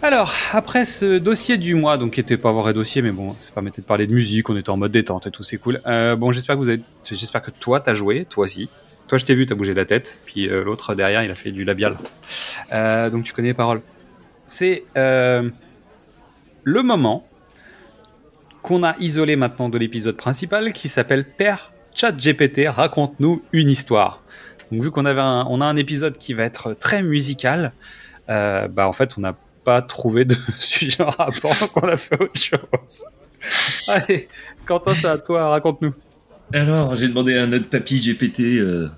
Alors, après ce dossier du mois, donc qui était pas vrai dossier, mais bon, ça permettait de parler de musique, on était en mode détente et tout, c'est cool. Euh, bon, j'espère que vous avez, j'espère que toi t'as joué, toi aussi. Toi, je t'ai vu, t'as bougé la tête, puis euh, l'autre derrière, il a fait du labial. Euh, donc tu connais les paroles. C'est le moment qu'on a isolé maintenant de l'épisode principal qui s'appelle Père ChatGPT raconte-nous une histoire. Donc vu qu'on avait un, on a un épisode qui va être très musical, bah en fait on n'a pas trouvé de sujet en rapport donc on a fait autre chose. Allez, Quentin c'est à toi, raconte-nous. Alors, j'ai demandé à notre papy GPT euh,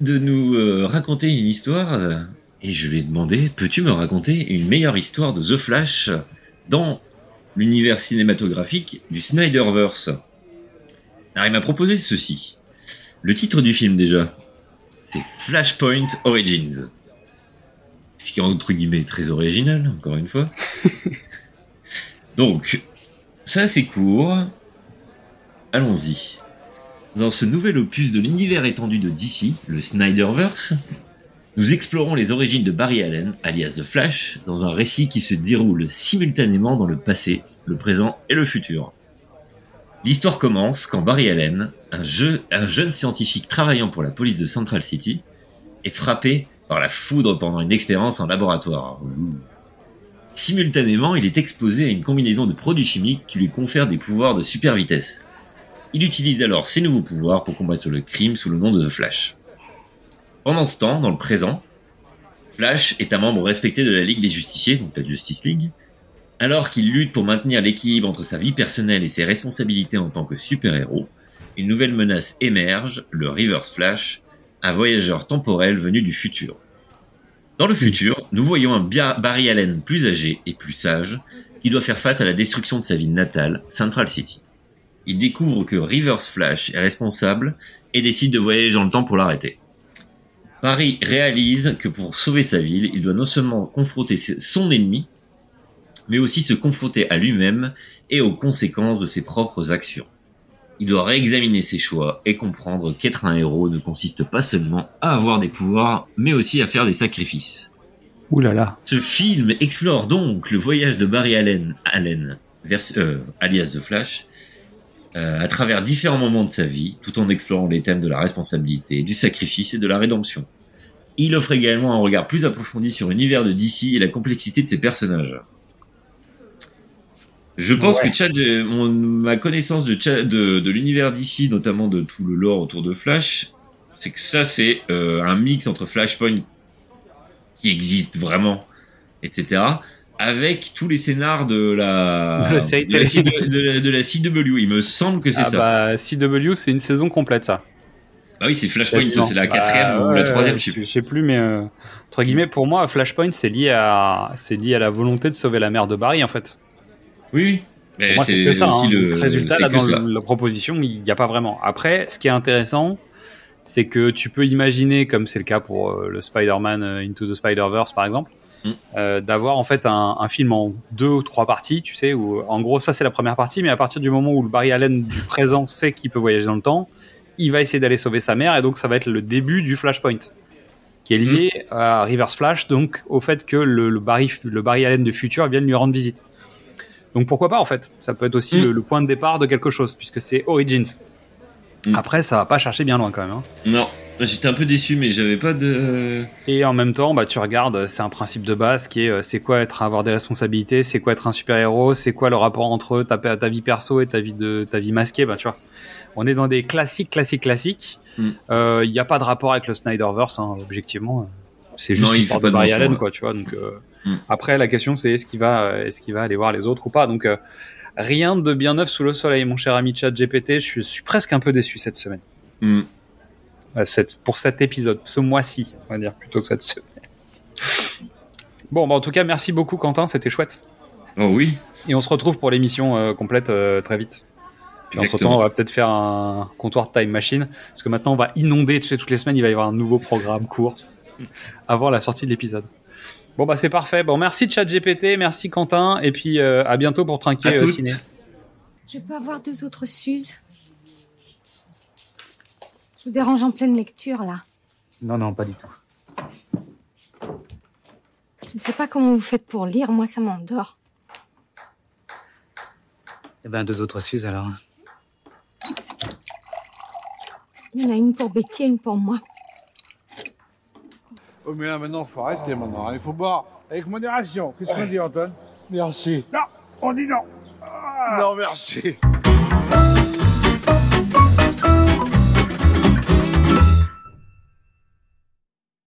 de nous euh, raconter une histoire. euh, et je lui ai demandé, peux-tu me raconter une meilleure histoire de The Flash dans l'univers cinématographique du Snyderverse? Alors, il m'a proposé ceci. Le titre du film, déjà, c'est Flashpoint Origins. Ce qui est entre guillemets très original, encore une fois. Donc, ça c'est court. Allons-y. Dans ce nouvel opus de l'univers étendu de DC, le Snyderverse, nous explorons les origines de Barry Allen, alias The Flash, dans un récit qui se déroule simultanément dans le passé, le présent et le futur. L'histoire commence quand Barry Allen, un, jeu- un jeune scientifique travaillant pour la police de Central City, est frappé par la foudre pendant une expérience en laboratoire. Simultanément, il est exposé à une combinaison de produits chimiques qui lui confèrent des pouvoirs de super vitesse. Il utilise alors ses nouveaux pouvoirs pour combattre le crime sous le nom de The Flash. Pendant ce temps, dans le présent, Flash est un membre respecté de la Ligue des Justiciers, donc la Justice League. Alors qu'il lutte pour maintenir l'équilibre entre sa vie personnelle et ses responsabilités en tant que super-héros, une nouvelle menace émerge, le Reverse Flash, un voyageur temporel venu du futur. Dans le futur, nous voyons un Barry Allen plus âgé et plus sage qui doit faire face à la destruction de sa ville natale, Central City. Il découvre que Reverse Flash est responsable et décide de voyager dans le temps pour l'arrêter. Barry réalise que pour sauver sa ville, il doit non seulement confronter son ennemi, mais aussi se confronter à lui-même et aux conséquences de ses propres actions. Il doit réexaminer ses choix et comprendre qu'être un héros ne consiste pas seulement à avoir des pouvoirs, mais aussi à faire des sacrifices. Ouh là là. Ce film explore donc le voyage de Barry Allen, Allen vers- euh, alias The Flash, euh, à travers différents moments de sa vie, tout en explorant les thèmes de la responsabilité, du sacrifice et de la rédemption. Il offre également un regard plus approfondi sur l'univers de DC et la complexité de ses personnages. Je pense Ouais. que Chad, euh, mon- ma connaissance de, Chad- de, de l'univers DC, notamment de tout le lore autour de Flash, c'est que ça c'est euh, un mix entre Flashpoint qui existe vraiment, etc. Avec tous les scénars de la De la de de CW. Il me semble que c'est Ah ça. bah CW c'est une saison complète ça. Bah oui, c'est Flashpoint, c'est la Bah, quatrième ou ouais, la troisième, je sais plus. Je sais plus, mais euh, entre guillemets, pour moi, Flashpoint, c'est lié à, c'est lié à la volonté de sauver la mère de Barry, en fait. Oui, oui. Moi, c'est que ça. aussi hein. le Donc, résultat, là, dans ça. le- la proposition, il n'y a pas vraiment. Après, ce qui est intéressant, c'est que tu peux imaginer, comme c'est le cas pour euh, le Spider-Man euh, Into the Spider-Verse, par exemple, Mm. euh, d'avoir en fait un, un film en deux ou trois parties, tu sais, où en gros, ça c'est la première partie, mais à partir du moment où le Barry Allen du présent sait qu'il peut voyager dans le temps, il va essayer d'aller sauver sa mère, et donc ça va être le début du Flashpoint qui est lié à Reverse Flash, donc au fait que le, le Barry, le Barry Allen du futur vienne lui rendre visite. Donc pourquoi pas en fait Ça peut être aussi Mm. le, le point de départ de quelque chose, puisque c'est Origins. Mm. Après, ça va pas chercher bien loin quand même. hein. Non, j'étais un peu déçu, mais j'avais pas de. Et en même temps, bah, tu regardes, c'est un principe de base qui est euh, c'est quoi être avoir des responsabilités, c'est quoi être un super héros, c'est quoi le rapport entre ta, ta vie perso et ta vie de ta vie masquée, bah tu vois. On est dans des classiques, classiques, classiques. Mm. Euh, Il n'y a pas de rapport avec le Snyderverse, hein, objectivement. C'est juste Non, il fait pas de Barry Allen, quoi, tu vois. Donc euh, Mm. après, la question c'est est-ce qu'il va, est-ce qu'il va aller voir les autres ou pas? Donc euh, rien de bien neuf sous le soleil, mon cher ami Chat GPT. Je suis, je suis presque un peu déçu cette semaine. Hmm. Euh, cette- pour cet épisode, ce mois-ci, on va dire, plutôt que cette semaine. Bon, bah, en tout cas, merci beaucoup, Quentin, c'était chouette. Oh oui. Et on se retrouve pour l'émission euh, complète euh, très vite. Puis entre temps, on va peut-être faire un comptoir Time Machine, parce que maintenant, on va inonder, tu sais, toutes les semaines, il va y avoir un nouveau programme court avant la sortie de l'épisode. Bon, bah, c'est parfait. Bon, merci ChatGPT, merci Quentin, et puis euh, à bientôt pour Trinquer À euh. Ciné. Je peux avoir deux autres Suzes Je vous dérange en pleine lecture, là. Non, non, pas du tout. Je ne sais pas comment vous faites pour lire, moi ça m'endort. Eh ben, deux autres Suze alors. Il y en a une pour Betty et une pour moi. Oh, mais là, maintenant, faut arrêter maintenant. Il faut boire avec modération. Qu'est-ce qu'on dit, Antoine? Merci. Non, on dit non. Non, merci.